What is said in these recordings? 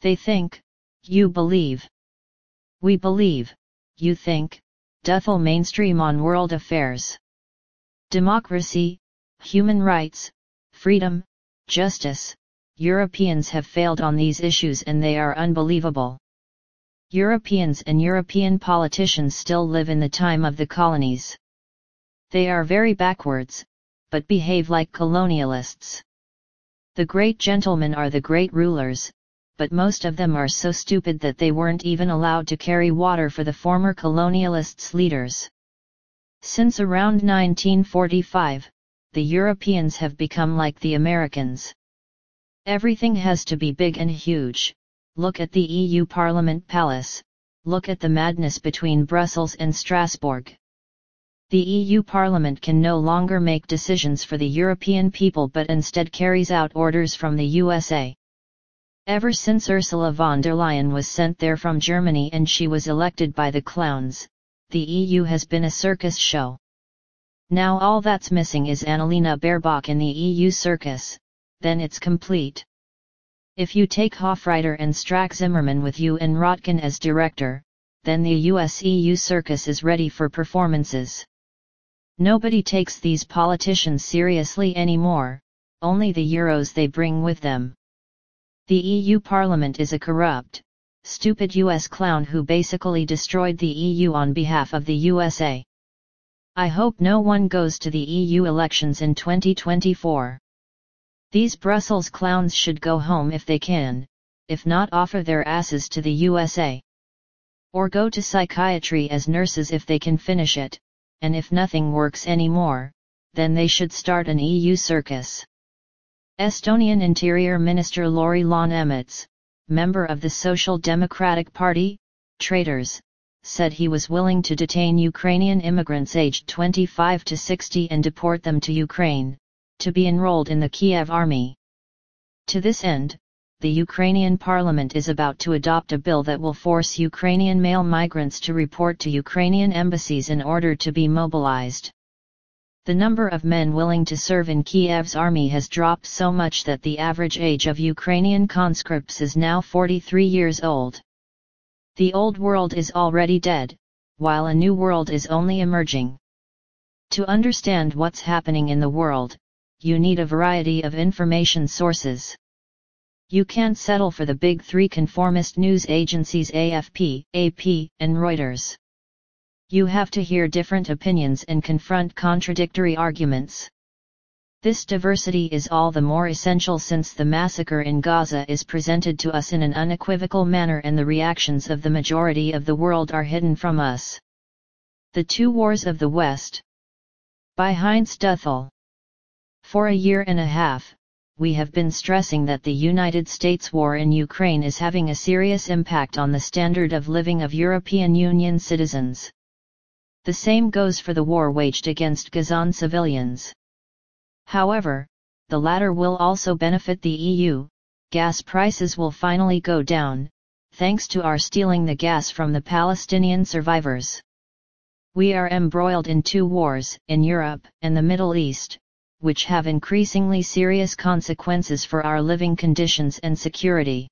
They think, you believe. We believe, you think, Duthel mainstream on world affairs. Democracy, human rights, freedom, justice, Europeans have failed on these issues and they are unbelievable. Europeans and European politicians still live in the time of the colonies. They are very backwards, but behave like colonialists. The great gentlemen are the great rulers, but most of them are so stupid that they weren't even allowed to carry water for the former colonialists' leaders. Since around 1945, the Europeans have become like the Americans. Everything has to be big and huge. Look at the EU Parliament Palace, look at the madness between Brussels and Strasbourg. The EU Parliament can no longer make decisions for the European people but instead carries out orders from the USA. Ever since Ursula von der Leyen was sent there from Germany and she was elected by the clowns, the EU has been a circus show. Now all that's missing is Annalena Baerbock in the EU circus, then it's complete. If you take Hofreiter and Strack Zimmermann with you and Rotkin as director, then the US-EU circus is ready for performances. Nobody takes these politicians seriously anymore, only the euros they bring with them. The EU Parliament is a corrupt, stupid US clown who basically destroyed the EU on behalf of the USA. I hope no one goes to the EU elections in 2024. These Brussels clowns should go home if they can, if not offer their asses to the USA. Or go to psychiatry as nurses if they can finish it, and if nothing works anymore, then they should start an EU circus. Estonian Interior Minister Lauri Läänemets, member of the Social Democratic Party, traitors, said he was willing to detain Ukrainian immigrants aged 25 to 60 and deport them to Ukraine, to be enrolled in the Kiev army. To this end, the Ukrainian parliament is about to adopt a bill that will force Ukrainian male migrants to report to Ukrainian embassies in order to be mobilized the number of men willing to serve in Kiev's army has dropped so much that the average age of Ukrainian conscripts is now 43 years old. The old world is already dead, while a new world is only emerging. To understand what's happening in the world, you need a variety of information sources. You can't settle for the big three conformist news agencies AFP, AP, and Reuters. You have to hear different opinions and confront contradictory arguments. This diversity is all the more essential since the massacre in Gaza is presented to us in an unequivocal manner and the reactions of the majority of the world are hidden from us. The Two Wars of the West By Heinz Duthel For a year and a half, we have been stressing that the United States war in Ukraine is having a serious impact on the standard of living of European Union citizens. The same goes for the war waged against Gazan civilians. However, the latter will also benefit the EU, gas prices will finally go down, thanks to our stealing the gas from the Palestinian survivors. We are embroiled in two wars, in Europe and the Middle East, which have increasingly serious consequences for our living conditions and security.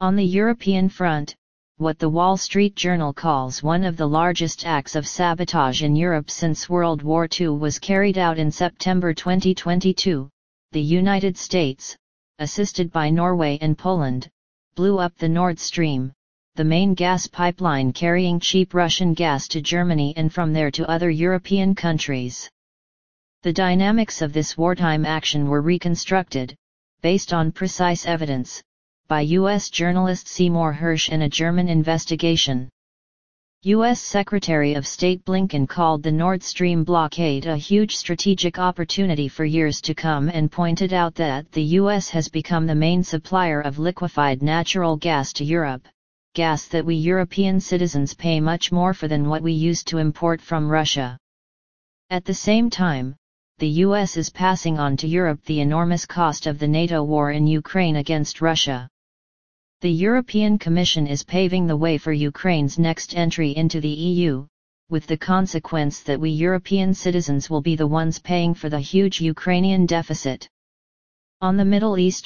On the European front, what the Wall Street Journal calls one of the largest acts of sabotage in Europe since World War II was carried out in September 2022. The United States, assisted by Norway and Poland, blew up the Nord Stream, the main gas pipeline carrying cheap Russian gas to Germany and from there to other European countries. The dynamics of this wartime action were reconstructed, based on precise evidence, by U.S. journalist Seymour Hersh in a German investigation. U.S. Secretary of State Blinken called the Nord Stream blockade a huge strategic opportunity for years to come and pointed out that the U.S. has become the main supplier of liquefied natural gas to Europe, gas that we European citizens pay much more for than what we used to import from Russia. At the same time, the US is passing on to Europe the enormous cost of the NATO war in Ukraine against Russia. The European Commission is paving the way for Ukraine's next entry into the EU, with the consequence that we European citizens will be the ones paying for the huge Ukrainian deficit. On the Middle East